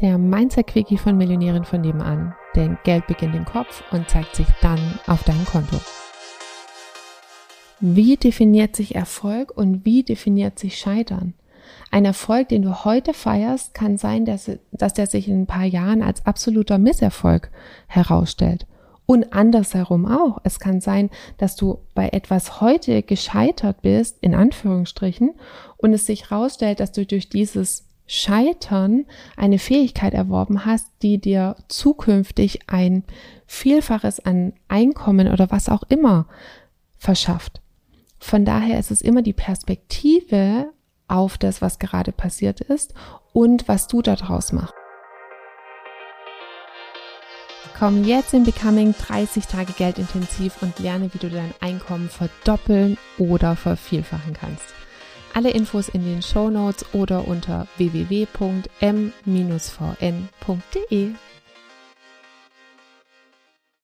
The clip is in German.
der Mindset-Quickie von Millionären von nebenan. Denn Geld beginnt im Kopf und zeigt sich dann auf deinem Konto. Wie definiert sich Erfolg und wie definiert sich Scheitern? Ein Erfolg, den du heute feierst, kann sein, dass, dass der sich in ein paar Jahren als absoluter Misserfolg herausstellt. Und andersherum auch. Es kann sein, dass du bei etwas heute gescheitert bist, in Anführungsstrichen, und es sich herausstellt, dass du durch dieses Scheitern eine Fähigkeit erworben hast, die dir zukünftig ein Vielfaches an Einkommen oder was auch immer verschafft. Von daher ist es immer die Perspektive auf das, was gerade passiert ist und was du daraus machst. Komm jetzt in Becoming 30 Tage Geldintensiv und lerne, wie du dein Einkommen verdoppeln oder vervielfachen kannst. Alle Infos in den Show Notes oder unter www.m-vn.de.